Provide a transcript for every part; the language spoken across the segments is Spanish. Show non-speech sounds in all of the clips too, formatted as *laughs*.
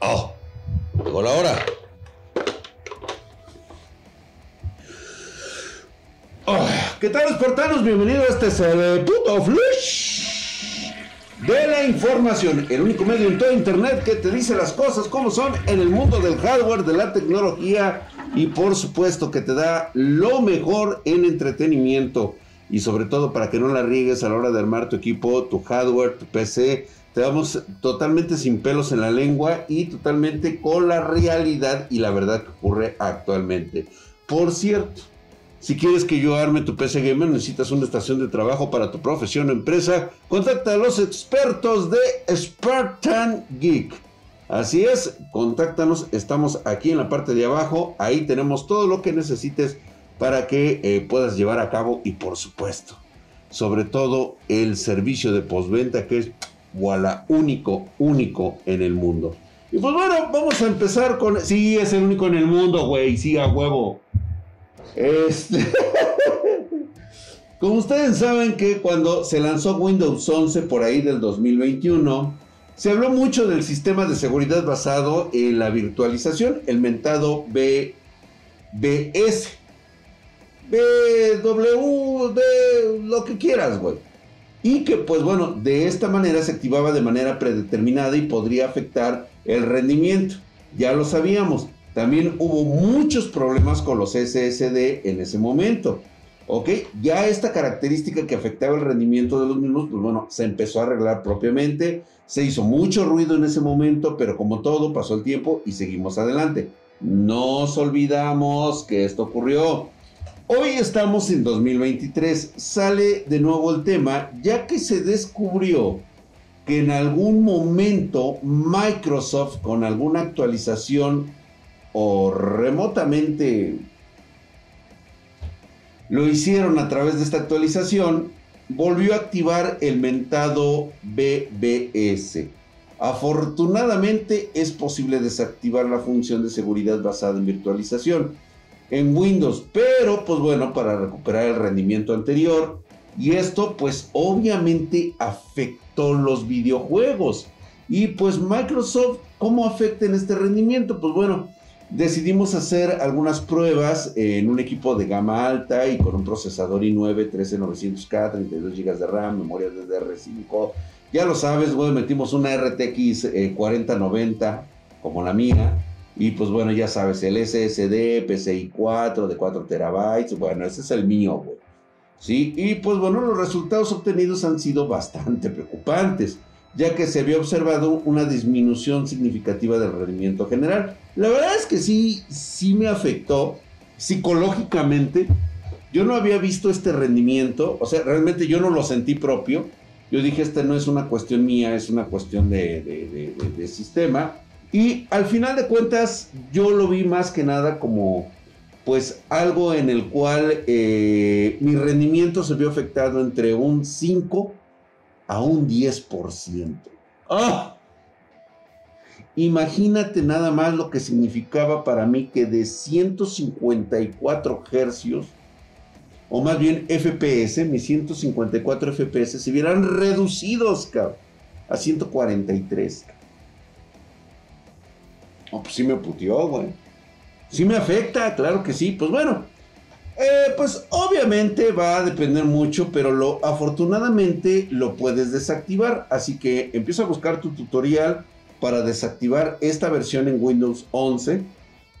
¡Ah! Llegó la hora. Ah, ¿Qué tal, espartanos? Bienvenidos a este es el flush de la información. El único medio en todo internet que te dice las cosas como son en el mundo del hardware, de la tecnología y por supuesto que te da lo mejor en entretenimiento y sobre todo para que no la riegues a la hora de armar tu equipo, tu hardware, tu PC. Te damos totalmente sin pelos en la lengua y totalmente con la realidad y la verdad que ocurre actualmente. Por cierto, si quieres que yo arme tu PC Gamer, necesitas una estación de trabajo para tu profesión o empresa, contacta a los expertos de Spartan Geek. Así es, contáctanos, estamos aquí en la parte de abajo, ahí tenemos todo lo que necesites para que eh, puedas llevar a cabo y por supuesto, sobre todo el servicio de postventa que es voilà, único, único en el mundo. Y pues bueno, vamos a empezar con... Sí, es el único en el mundo, güey, sí, a huevo. Este... *laughs* Como ustedes saben que cuando se lanzó Windows 11 por ahí del 2021, se habló mucho del sistema de seguridad basado en la virtualización, el mentado BBS. BW, B, lo que quieras, güey. Y que, pues bueno, de esta manera se activaba de manera predeterminada y podría afectar el rendimiento. Ya lo sabíamos. También hubo muchos problemas con los SSD en ese momento. ¿Ok? Ya esta característica que afectaba el rendimiento de los mismos, pues bueno, se empezó a arreglar propiamente. Se hizo mucho ruido en ese momento, pero como todo, pasó el tiempo y seguimos adelante. No nos olvidamos que esto ocurrió. Hoy estamos en 2023. Sale de nuevo el tema, ya que se descubrió que en algún momento Microsoft, con alguna actualización o remotamente lo hicieron a través de esta actualización, volvió a activar el mentado BBS. Afortunadamente es posible desactivar la función de seguridad basada en virtualización en Windows, pero pues bueno, para recuperar el rendimiento anterior. Y esto pues obviamente afectó los videojuegos. Y pues Microsoft, ¿cómo afecta en este rendimiento? Pues bueno, decidimos hacer algunas pruebas en un equipo de gama alta y con un procesador i9 13900K, 32 GB de RAM, memoria DDR5. Ya lo sabes, bueno, metimos una RTX 4090 eh, como la mía. Y pues bueno, ya sabes, el SSD, PCI 4 de 4 terabytes. Bueno, ese es el mío, güey. Sí, y pues bueno, los resultados obtenidos han sido bastante preocupantes ya que se había observado una disminución significativa del rendimiento general. La verdad es que sí, sí me afectó psicológicamente. Yo no había visto este rendimiento, o sea, realmente yo no lo sentí propio. Yo dije, esta no es una cuestión mía, es una cuestión de, sistema. Y al final de cuentas, yo lo vi más que nada como, pues, algo en el cual eh, mi rendimiento se vio afectado entre un 5 a un 10%. ¡Ah! Imagínate nada más lo que significaba para mí que de 154 hercios, o más bien FPS, mis 154 FPS se vieran reducidos, cabrón, a 143. No, pues sí me puteó, güey. Sí me afecta, claro que sí. Pues bueno, eh, pues obviamente va a depender mucho, pero lo, afortunadamente lo puedes desactivar. Así que empieza a buscar tu tutorial para desactivar esta versión en Windows 11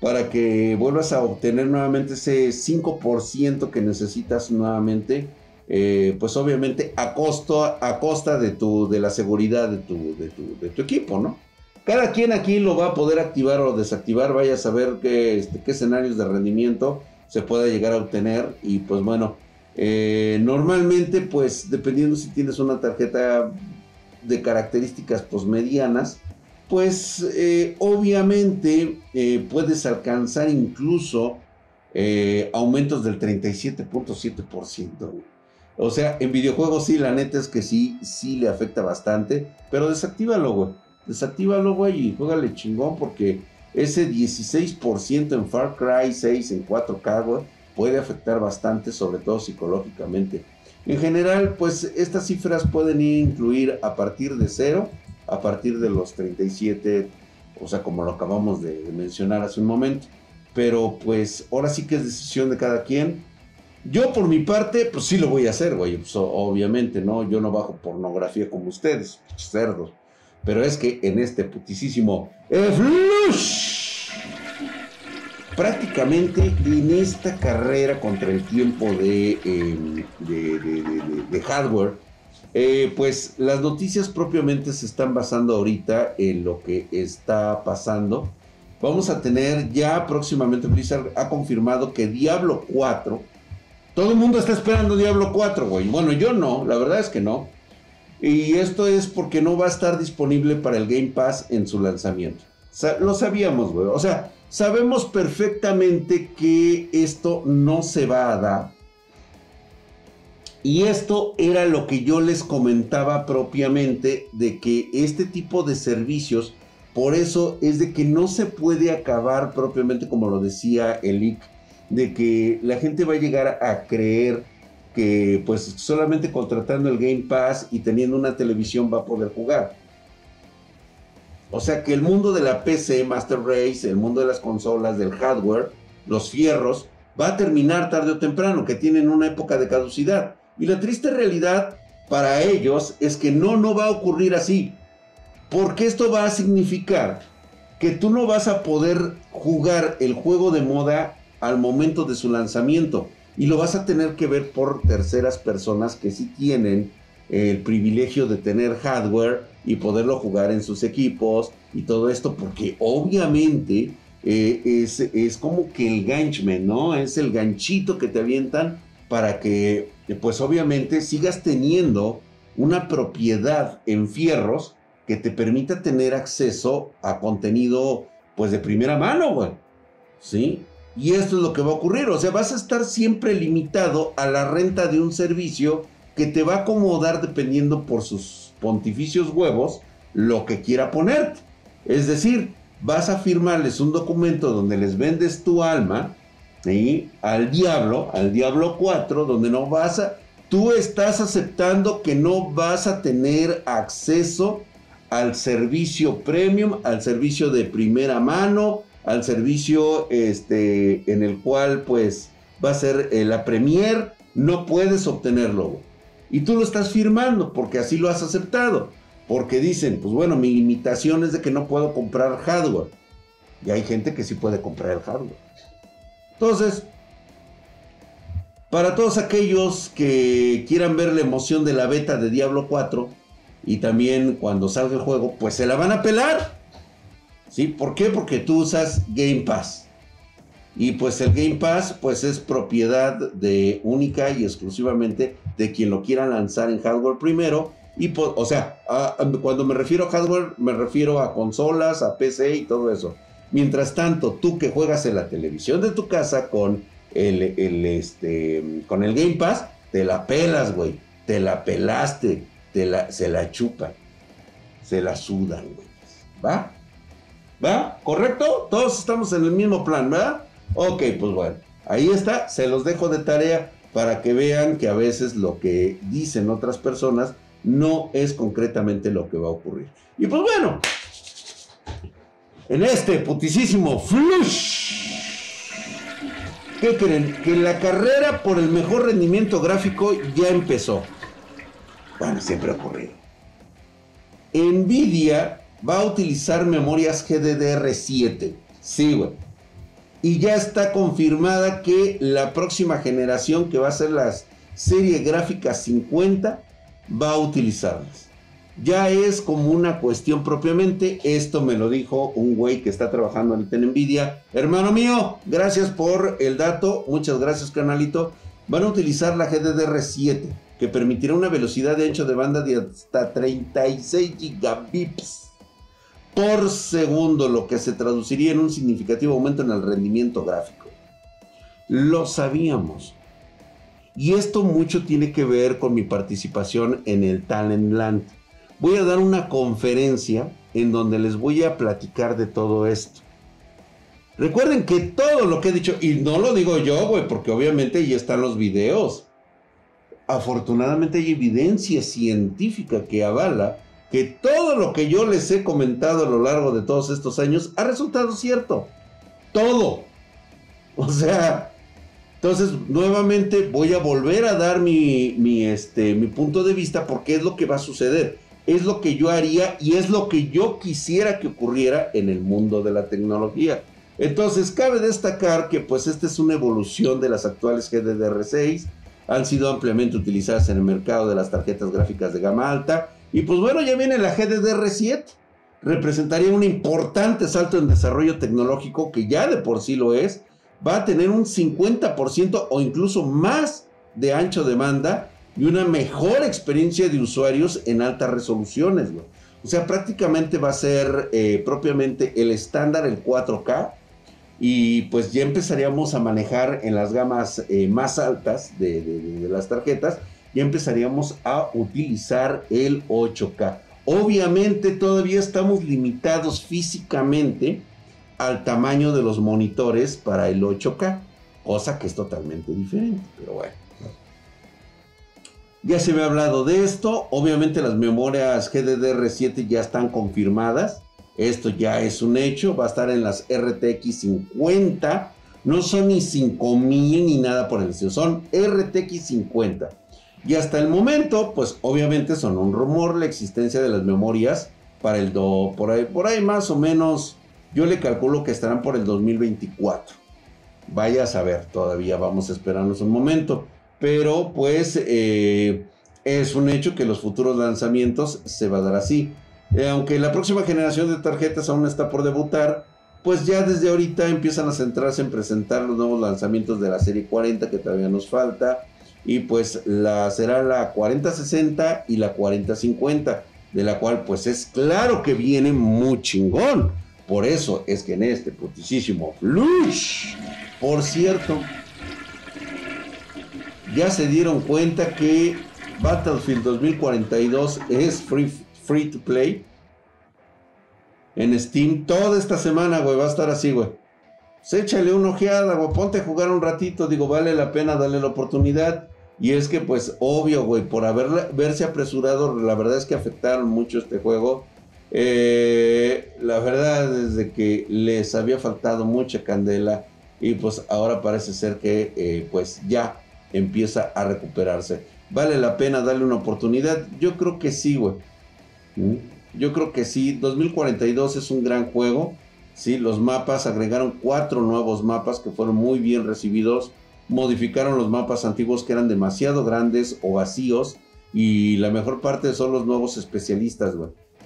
para que vuelvas a obtener nuevamente ese 5% que necesitas nuevamente. Eh, pues obviamente a, costo, a costa de, tu, de la seguridad de tu, de, tu, de tu equipo, ¿no? Cada quien aquí lo va a poder activar o desactivar, vaya a saber qué, este, escenarios de rendimiento se pueda llegar a obtener. Y pues bueno, eh, normalmente pues dependiendo si tienes una tarjeta de características pues medianas, pues eh, obviamente eh, puedes alcanzar incluso aumentos del 37.7%. O sea, en videojuegos sí, la neta es que sí, sí le afecta bastante, pero desactívalo, güey. Desactívalo, güey, y juégale chingón porque ese 16% en Far Cry 6 en 4K, puede afectar bastante, sobre todo psicológicamente. En general, pues estas cifras pueden incluir a partir de cero, a partir de los 37, o sea, como lo acabamos de mencionar hace un momento. Pero pues ahora sí que es decisión de cada quien. Yo por mi parte, pues sí lo voy a hacer, güey. Pues, obviamente, ¿no? Yo no bajo pornografía como ustedes, cerdos. Pero es que en este putisísimo Flush, prácticamente en esta carrera contra el tiempo de, em, de, hardware, eh, pues las noticias propiamente se están basando ahorita en lo que está pasando. Vamos a tener ya próximamente, Blizzard ha confirmado que Diablo 4, todo el mundo está esperando Diablo 4, güey. Bueno, yo no, la verdad es que no. Y esto es porque no va a estar disponible para el Game Pass en su lanzamiento. lo sabíamos, güey. O sea, sabemos perfectamente que esto no se va a dar. Y esto era lo que yo les comentaba propiamente de que este tipo de servicios, por eso es de que no se puede acabar propiamente como lo decía Elic, de que la gente va a llegar a creer que pues solamente contratando el Game Pass y teniendo una televisión va a poder jugar. O sea que el mundo de la PC, Master Race, el mundo de las consolas, del hardware, los fierros, va a terminar tarde o temprano, que tienen una época de caducidad. Y la triste realidad para ellos es que no, no va a ocurrir así. Porque esto va a significar que tú no vas a poder jugar el juego de moda al momento de su lanzamiento y lo vas a tener que ver por terceras personas que sí tienen el privilegio de tener hardware y poderlo jugar en sus equipos y todo esto, porque obviamente eh, es, es, como que el ganchman, ¿no? Es el ganchito que te avientan para que, pues obviamente, sigas teniendo una propiedad en fierros que te permita tener acceso a contenido, pues de primera mano, güey. ¿Sí? Y esto es lo que va a ocurrir. O sea, vas a estar siempre limitado a la renta de un servicio que te va a acomodar dependiendo por sus pontificios huevos lo que quiera ponerte. Es decir, vas a firmarles un documento donde les vendes tu alma al diablo, al diablo 4, donde no vas a... Tú estás aceptando que no vas a tener acceso al servicio premium, al servicio de primera mano, al servicio este, en el cual pues va a ser eh, la premier, no puedes obtenerlo. Y tú lo estás firmando porque así lo has aceptado. Porque dicen, pues bueno, mi limitación es de que no puedo comprar hardware. Y hay gente que sí puede comprar el hardware. Entonces, para todos aquellos que quieran ver la emoción de la beta de Diablo 4 y también cuando salga el juego, pues se la van a pelar. ¿Sí? ¿Por qué? Porque tú usas Game Pass. Y pues el Game Pass pues es propiedad de única y exclusivamente de quien lo quiera lanzar en hardware primero. Y o sea, cuando me refiero a hardware me refiero a consolas, a PC y todo eso. Mientras tanto, tú que juegas en la televisión de tu casa con el, este, con el Game Pass, te la pelas, güey. Te la pelaste. Te la, se la chupan. Se la sudan, güey. ¿Va? ¿Va? ¿Correcto? Todos estamos en el mismo plan, ¿verdad? Ok, pues bueno. Ahí está. Se los dejo de tarea para que vean que a veces lo que dicen otras personas no es concretamente lo que va a ocurrir. Y pues bueno, en este putisísimo flush. ¿Qué creen? Que la carrera por el mejor rendimiento gráfico ya empezó. Bueno, siempre ha ocurrido. Nvidia va a utilizar memorias GDDR7. Sí, güey. Y ya está confirmada que la próxima generación, que va a ser la serie gráfica 50, va a utilizarlas. Ya es como una cuestión propiamente. Esto me lo dijo un güey que está trabajando ahorita en Nvidia. Hermano mío, gracias por el dato. Muchas gracias, canalito. Van a utilizar la GDDR7, que permitirá una velocidad de ancho de banda de hasta 36 gigabits por segundo, lo que se traduciría en un significativo aumento en el rendimiento gráfico. Lo sabíamos. Y esto mucho tiene que ver con mi participación en el Talentland voy a dar una conferencia en donde les voy a platicar de todo esto. Recuerden que todo lo que he dicho, y no lo digo yo, güey, porque obviamente ya están los videos. afortunadamente hay evidencia científica que avala que todo lo que yo les he comentado a lo largo de todos estos años ha resultado cierto. Todo. O sea, entonces nuevamente voy a volver a dar mi, mi, este, mi punto de vista porque es lo que va a suceder. Es lo que yo haría y es lo que yo quisiera que ocurriera en el mundo de la tecnología. Entonces cabe destacar que pues esta es una evolución de las actuales GDDR6 han sido ampliamente utilizadas en el mercado de las tarjetas gráficas de gama alta. Y pues bueno, ya viene la GDDR7. Representaría un importante salto en desarrollo tecnológico que ya de por sí lo es. Va a tener un 50% o incluso más de ancho de banda y una mejor experiencia de usuarios en altas resoluciones. O sea, prácticamente va a ser eh, propiamente el estándar, el 4K y pues ya empezaríamos a manejar en las gamas eh, más altas de, las tarjetas, ya empezaríamos a utilizar el 8K. Obviamente todavía estamos limitados físicamente al tamaño de los monitores para el 8K, cosa que es totalmente diferente, pero bueno. Ya se me ha hablado de esto, obviamente las memorias GDDR7 ya están confirmadas, esto ya es un hecho, va a estar en las RTX 50. No son ni 5000 ni nada por el estilo, son RTX 50. Y hasta el momento, pues obviamente son un rumor la existencia de las memorias para el do, por ahí, por ahí más o menos, yo le calculo que estarán por el 2024. Vaya a saber, todavía vamos a esperarnos un momento. Pero pues eh, es un hecho que los futuros lanzamientos se va a dar así. Eh, aunque la próxima generación de tarjetas aún está por debutar, pues ya desde ahorita empiezan a centrarse en presentar los nuevos lanzamientos de la serie 40 que todavía nos falta. Y pues la, será la 4060 y la 4050, de la cual pues es claro que viene muy chingón. Por eso es que en este putisísimo flush, por cierto, ya se dieron cuenta que Battlefield 2042 es free free to play en Steam. Toda esta semana, güey, va a estar así, güey. Pues échale una ojeada, güey, ponte a jugar un ratito. Digo, vale la pena darle la oportunidad. Y es que, pues, obvio, güey, por haberse apresurado, la verdad es que afectaron mucho este juego. Eh, la verdad es de que les había faltado mucha candela. Y pues ahora parece ser que, eh, pues, ya empieza a recuperarse. ¿Vale la pena darle una oportunidad? Yo creo que sí, güey. Yo creo que sí, 2042 es un gran juego. Sí, los mapas agregaron cuatro nuevos mapas que fueron muy bien recibidos. Modificaron los mapas antiguos que eran demasiado grandes o vacíos. Y la mejor parte son los nuevos especialistas.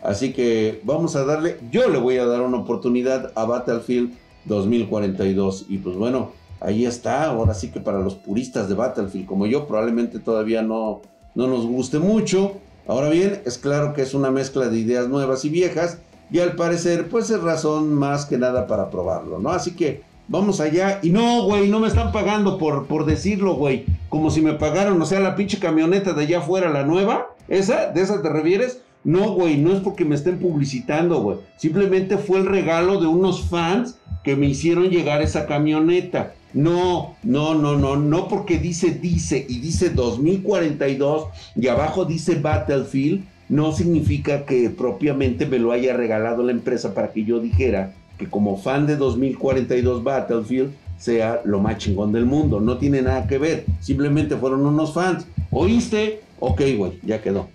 Así que vamos a darle, yo le voy a dar una oportunidad a Battlefield 2042. Y pues bueno, ahí está. Ahora sí que para los puristas de Battlefield como yo, probablemente todavía no, no nos guste mucho. Ahora bien, es claro que es una mezcla de ideas nuevas y viejas y al parecer pues es razón más que nada para probarlo, ¿no? Así que vamos allá y no, güey, no me están pagando por, por decirlo, güey, como si me pagaron, o sea, la pinche camioneta de allá afuera, la nueva, esa, ¿de esa te refieres? No, güey, no es porque me estén publicitando, güey. Simplemente fue el regalo de unos fans que me hicieron llegar esa camioneta. No, no, no, no, no porque dice dice y dice 2042 y abajo dice Battlefield, no significa que propiamente me lo haya regalado la empresa para que yo dijera que como fan de 2042 Battlefield sea lo más chingón del mundo. No tiene nada que ver, simplemente fueron unos fans. ¿Oíste? Ok, güey, ya quedó.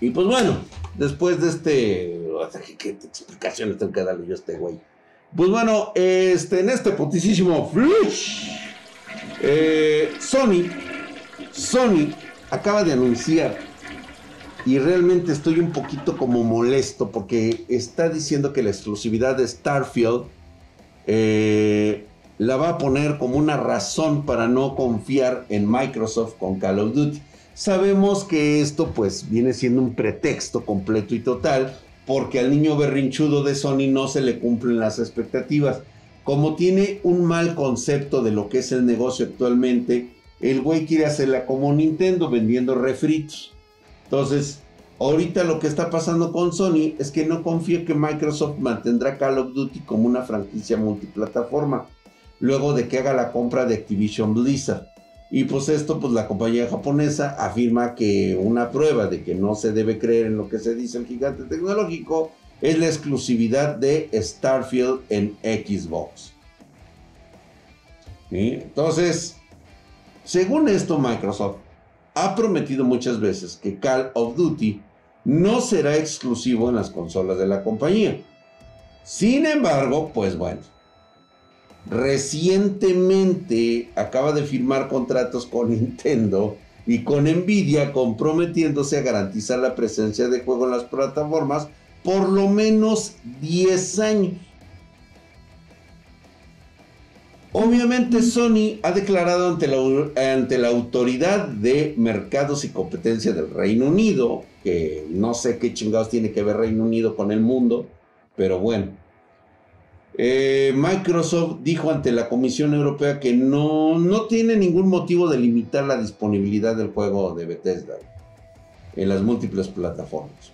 Y pues bueno, después de este... ¿Qué, explicaciones tengo que darle yo a este güey? Pues bueno, este, en este putisísimo flush, eh, Sony, Sony acaba de anunciar y realmente estoy un poquito como molesto porque está diciendo que la exclusividad de Starfield eh, la va a poner como una razón para no confiar en Microsoft con Call of Duty. Sabemos que esto pues viene siendo un pretexto completo y total porque al niño berrinchudo de Sony no se le cumplen las expectativas. Como tiene un mal concepto de lo que es el negocio actualmente, el güey quiere hacerla como Nintendo vendiendo refritos. Entonces, ahorita lo que está pasando con Sony es que no confía que Microsoft mantendrá Call of Duty como una franquicia multiplataforma, luego de que haga la compra de Activision Blizzard. Y pues esto, pues la compañía japonesa afirma que una prueba de que no se debe creer en lo que se dice el gigante tecnológico es la exclusividad de Starfield en Xbox. Entonces, según esto, Microsoft ha prometido muchas veces que Call of Duty no será exclusivo en las consolas de la compañía. Sin embargo, pues bueno, recientemente acaba de firmar contratos con *laughs* Nintendo y con Nvidia comprometiéndose a garantizar la presencia de juego en las plataformas por lo menos 10 años. Obviamente Sony ha declarado ante la, ante la, Autoridad de Mercados y Competencia del Reino Unido, que no sé qué chingados tiene que ver Reino Unido con el mundo, pero bueno. Eh, Microsoft dijo ante la Comisión Europea que no, no tiene ningún motivo de limitar la disponibilidad del juego de Bethesda en las múltiples plataformas.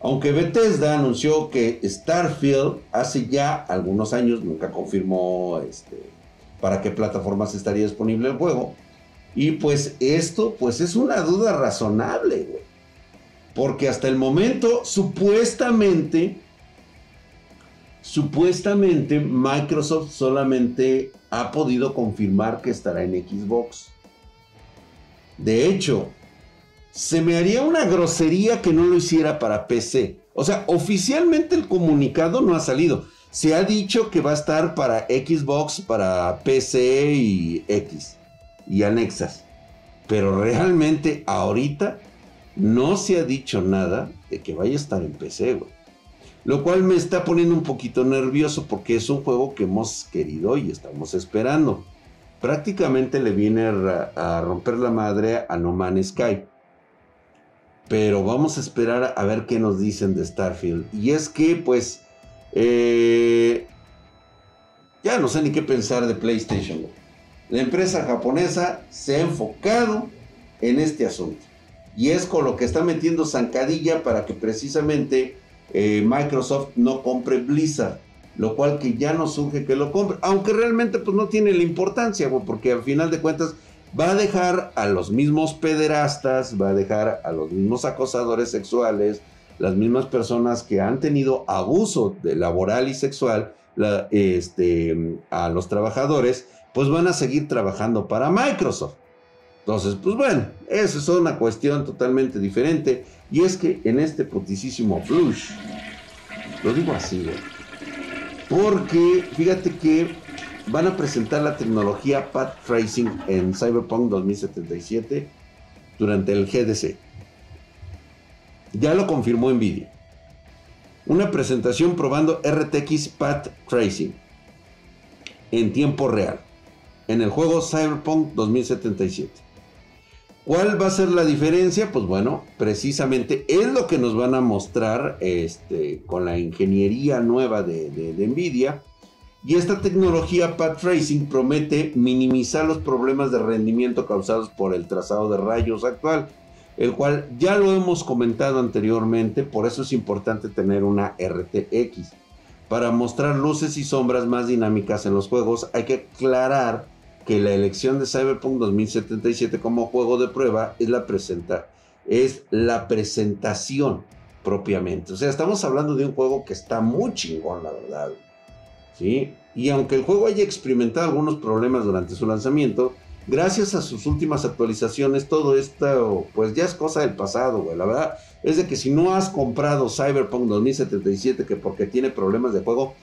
Aunque Bethesda anunció que Starfield hace ya algunos años, nunca confirmó este, para qué plataformas estaría disponible el juego. Y pues esto, pues es una duda razonable, Porque hasta el momento, supuestamente, supuestamente Microsoft solamente ha podido confirmar que estará en Xbox. De hecho, se me haría una grosería que no lo hiciera para PC. O sea, oficialmente el comunicado no ha salido. Se ha dicho que va a estar para Xbox, para PC y X y anexas. Pero realmente ahorita no se ha dicho nada de que vaya a estar en PC, güey. Lo cual me está poniendo un poquito nervioso porque es un juego que hemos querido y estamos esperando. Prácticamente le viene a, romper la madre a No Man's Sky. Pero vamos a esperar a ver qué nos dicen de Starfield. Y es que, pues, eh, ya no sé ni qué pensar de PlayStation. La empresa japonesa se ha enfocado en este asunto. Y es con lo que está metiendo zancadilla para que precisamente eh, Microsoft no compre Blizzard. Lo cual que ya no surge que lo compre. Aunque realmente pues no tiene la importancia, porque al final de cuentas va a dejar a los mismos pederastas, va a dejar a los mismos acosadores sexuales, las mismas personas que han tenido abuso de laboral y sexual este, a los trabajadores, pues van a seguir trabajando para Microsoft. Entonces, pues bueno, eso es una cuestión totalmente diferente. Y es que en este putisísimo flush, lo digo así, Porque fíjate que van a presentar la tecnología Path Tracing en Cyberpunk 2077 durante el GDC. Ya lo confirmó Nvidia. Una presentación probando RTX Path Tracing en tiempo real en el juego Cyberpunk 2077. ¿Cuál va a ser la diferencia? Pues bueno, precisamente es lo que nos van a mostrar este, con la ingeniería nueva de, de Nvidia y esta tecnología Path Tracing promete minimizar los problemas de rendimiento causados por el trazado de rayos actual, el cual ya lo hemos comentado anteriormente, por eso es importante tener una RTX. Para mostrar luces y sombras más dinámicas en los juegos, hay que aclarar que la elección de Cyberpunk 2077 como juego de prueba es la, presenta es la presentación propiamente. O sea, estamos hablando de un juego que está muy chingón, la verdad. Y aunque el juego haya experimentado algunos problemas durante su lanzamiento, gracias a sus últimas actualizaciones, todo esto, pues ya es cosa del pasado, güey. La verdad es de que si no has comprado Cyberpunk 2077, que porque tiene problemas de juego,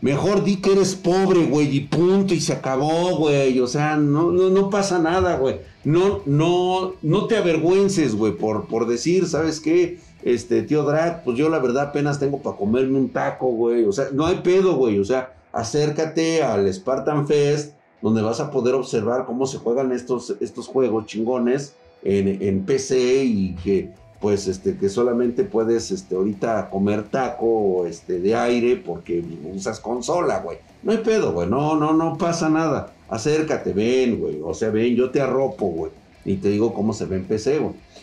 mejor di que eres pobre, güey, y punto, y se acabó, güey. O sea, no, no, no pasa nada, güey. No, no, no te avergüences, güey, por, por decir, ¿sabes qué? Este, tío Drag, pues yo la verdad apenas tengo para comerme un taco, güey. O sea, no hay pedo, güey. O sea, acércate al Spartan Fest, donde vas a poder observar cómo se juegan estos, estos juegos chingones en, en PC y que, pues, este, que solamente puedes, este, ahorita comer taco, este, de aire porque usas consola, güey. No hay pedo, güey. No, no, no pasa nada. Acércate, ven, güey. O sea, ven, yo te arropo, güey. Y te digo cómo se ve en PC.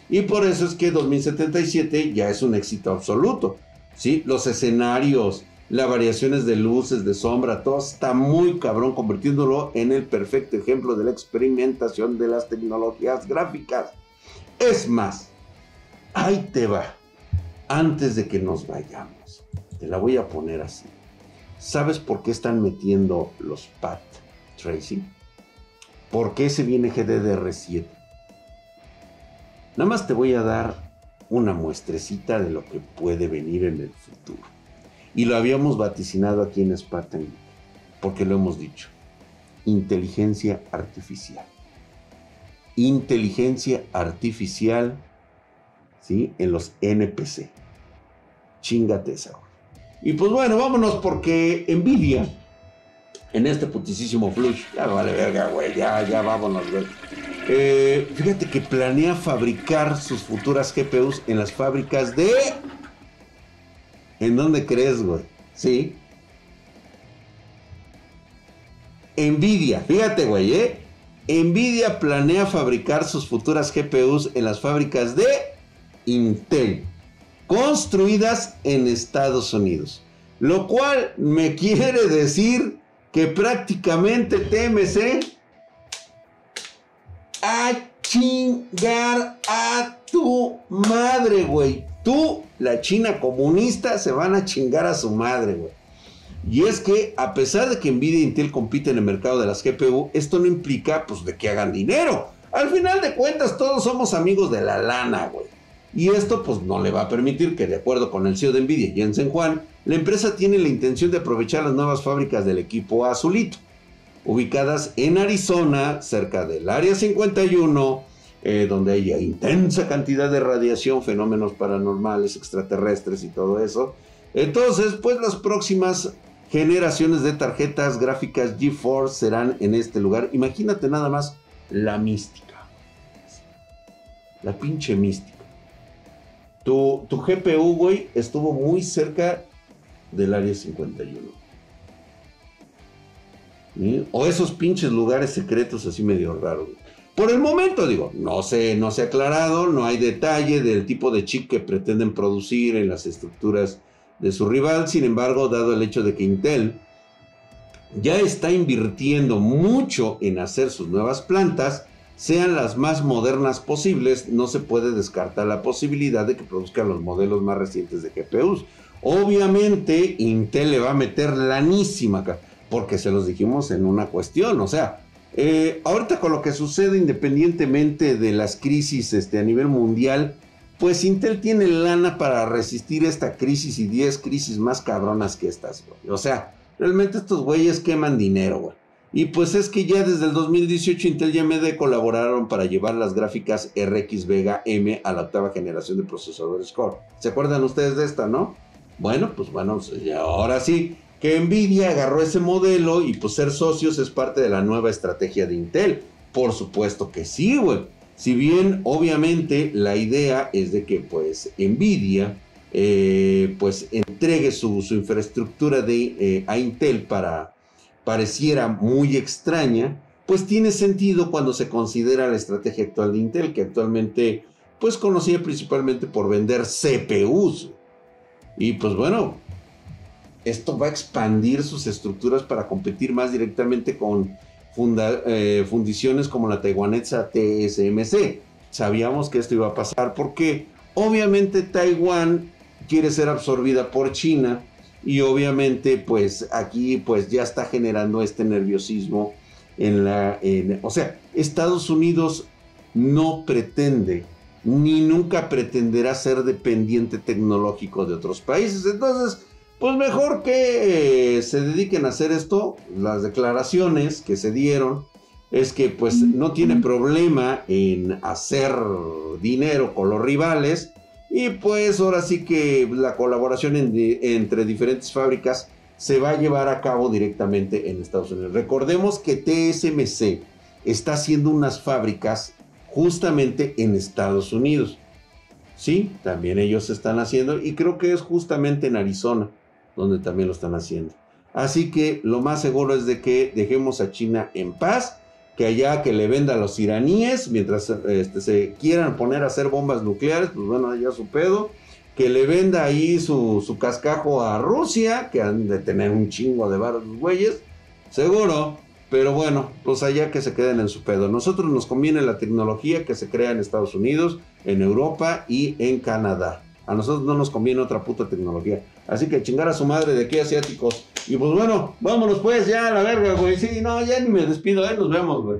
Y por eso es que 2077 ya es un éxito absoluto. ¿sí? Los escenarios, las variaciones de luces, de sombra, todo está muy cabrón, convirtiéndolo en el perfecto ejemplo de la experimentación de las tecnologías gráficas. Es más, ahí te va, antes de que nos vayamos, te la voy a poner así. ¿Sabes por qué están metiendo los PAT tracing? ¿Por qué se viene GDDR7? Nada más te voy a dar una muestrecita de lo que puede venir en el futuro. Y lo habíamos vaticinado aquí en Spartan, porque lo hemos dicho. Inteligencia artificial. Inteligencia artificial, ¿sí? En los NPC. Chingate esa. Y pues bueno, vámonos porque Nvidia, en este putisísimo flush, ya vale verga, güey, ya, ya vámonos, güey. Eh, fíjate que planea fabricar sus futuras GPUs en las fábricas de ¿En dónde crees, güey? Sí. Nvidia, fíjate, güey, ¿eh? Nvidia planea fabricar sus futuras GPUs en las fábricas de Intel, construidas en Estados Unidos. Lo cual me *laughs* quiere decir que prácticamente TMC chingar a tu madre, güey tú, la China comunista, se van a chingar a su madre, güey. Y es que a pesar de que Nvidia e Intel compiten en el mercado de las GPU, esto no implica pues de que hagan dinero. Al final de cuentas todos somos amigos de la lana, güey. Y esto pues no le va a permitir que de acuerdo con el CEO de Nvidia, Jensen Juan, la empresa tiene la intención de aprovechar las nuevas fábricas del equipo azulito, ubicadas en Arizona, cerca del Área 51, eh, donde hay intensa cantidad de radiación, fenómenos paranormales, extraterrestres y todo eso. Entonces, pues las próximas generaciones de tarjetas gráficas GeForce serán en este lugar. Imagínate nada más la mística. La pinche mística. Tu, tu GPU, güey, estuvo muy cerca del área 51. O esos pinches lugares secretos así medio raros. Por el momento, digo, no se, no se ha aclarado, no hay detalle del tipo de chip que pretenden producir en las estructuras de su rival. Sin embargo, dado el hecho de que Intel ya está invirtiendo mucho en hacer sus nuevas plantas, sean las más modernas posibles, no se puede descartar la posibilidad de que produzcan los modelos más recientes de GPUs. Obviamente, Intel le va a meter lanísima acá, porque se los dijimos en una cuestión, o sea, eh, ahorita con lo que sucede independientemente de las crisis este, a nivel mundial, pues Intel tiene lana para resistir esta crisis y 10 crisis más cabronas que estas, O sea, realmente estos güeyes queman dinero, güey. Y pues es que ya desde el 2018 Intel y AMD colaboraron para llevar las gráficas RX Vega M a la octava generación de procesadores Core. ¿Se acuerdan ustedes de esta, no? Bueno, pues bueno, pues, ahora sí, que Nvidia agarró ese modelo y pues ser socios es parte de la nueva estrategia de Intel. Por supuesto que sí, güey. Si bien obviamente la idea es de que pues Nvidia eh, pues entregue su, infraestructura de, eh, a Intel para pareciera muy extraña, pues tiene sentido cuando se considera la estrategia actual de Intel, que actualmente pues conocía principalmente por vender CPUs. Y pues bueno, esto va a expandir sus estructuras para competir más directamente con eh, fundiciones como la taiwanesa TSMC. Sabíamos que esto iba a pasar porque obviamente Taiwán quiere ser absorbida por China y obviamente pues aquí pues ya está generando este nerviosismo en la... o sea, Estados Unidos no pretende ni nunca pretenderá ser dependiente tecnológico de otros países. Entonces, pues mejor que eh, se dediquen a hacer esto. Las declaraciones que se dieron es que pues no tiene problema en hacer dinero con los rivales. Y pues ahora sí que la colaboración entre diferentes fábricas se va a llevar a cabo directamente en Estados Unidos. Recordemos que TSMC está haciendo unas fábricas justamente en Estados Unidos. Sí, también ellos están haciendo y creo que es justamente en Arizona donde también lo están haciendo. Así que lo más seguro es de que dejemos a China en paz, que allá que le venda a los iraníes, mientras este, se quieran poner a hacer bombas nucleares, pues bueno, ya su pedo. que le venda ahí su, cascajo a Rusia, que han de tener un chingo de barros güeyes, seguro. Pero bueno, pues allá que se queden en su pedo. Nosotros nos conviene la tecnología que se crea en Estados Unidos, en Europa y en Canadá. A nosotros no nos conviene otra puta tecnología. Así que chingar a su madre de aquí asiáticos. Y pues bueno, vámonos pues ya a la verga, güey. Sí, no, ya ni me despido, ¿eh? Nos vemos, güey.